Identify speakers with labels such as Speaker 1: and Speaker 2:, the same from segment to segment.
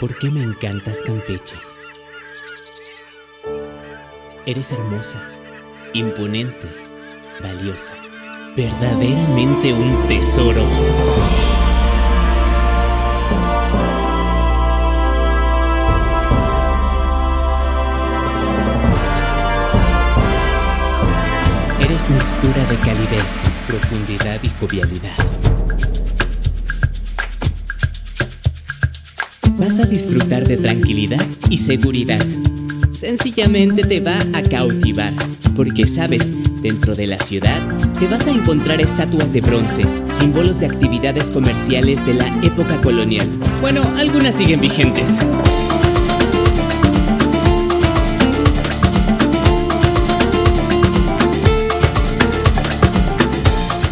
Speaker 1: ¿Por qué me encantas, Campeche? Eres hermosa, imponente, valiosa, verdaderamente un tesoro. Eres mixtura de calidez, profundidad y jovialidad. Vas a disfrutar de tranquilidad y seguridad. Sencillamente te va a cautivar, porque sabes, dentro de la ciudad te vas a encontrar estatuas de bronce, símbolos de actividades comerciales de la época colonial. Bueno, algunas siguen vigentes.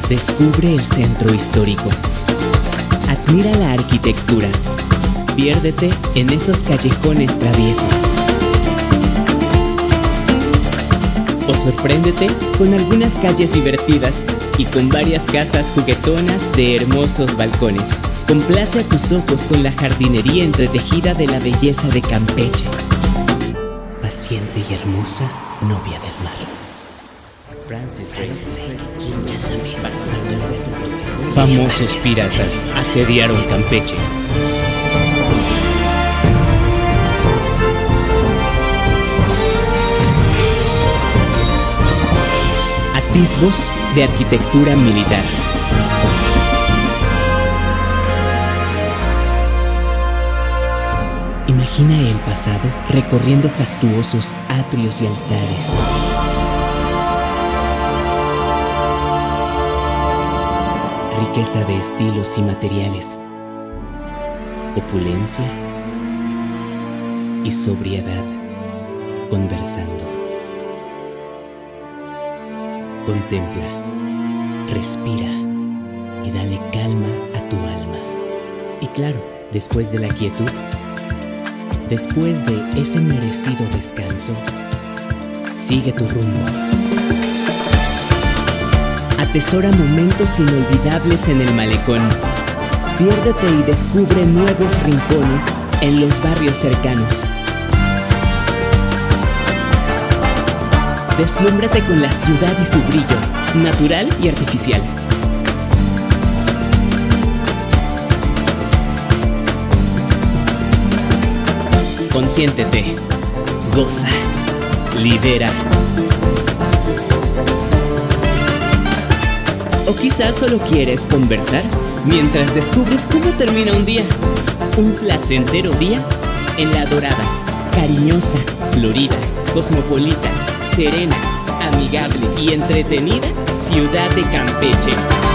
Speaker 1: Descubre el centro histórico. Admira la arquitectura. Piérdete en esos callejones traviesos. O sorpréndete con algunas calles divertidas y con varias casas juguetonas de hermosos balcones. Complace a tus ojos con la jardinería entretejida de la belleza de Campeche. Paciente y hermosa novia del mar. Francis Famosos piratas asediaron Campeche. Atisbos de arquitectura militar. Imagina el pasado recorriendo fastuosos atrios y altares. riqueza de estilos y materiales, opulencia y sobriedad conversando. Contempla, respira y dale calma a tu alma. Y claro, después de la quietud, después de ese merecido descanso, sigue tu rumbo. Atesora momentos inolvidables en el malecón. Piérdete y descubre nuevos rincones en los barrios cercanos. Deslúmbrate con la ciudad y su brillo, natural y artificial. Consiéntete, goza, libera. O quizás solo quieres conversar mientras descubres cómo termina un día. Un placentero día en la dorada, cariñosa, florida, cosmopolita, serena, amigable y entretenida ciudad de Campeche.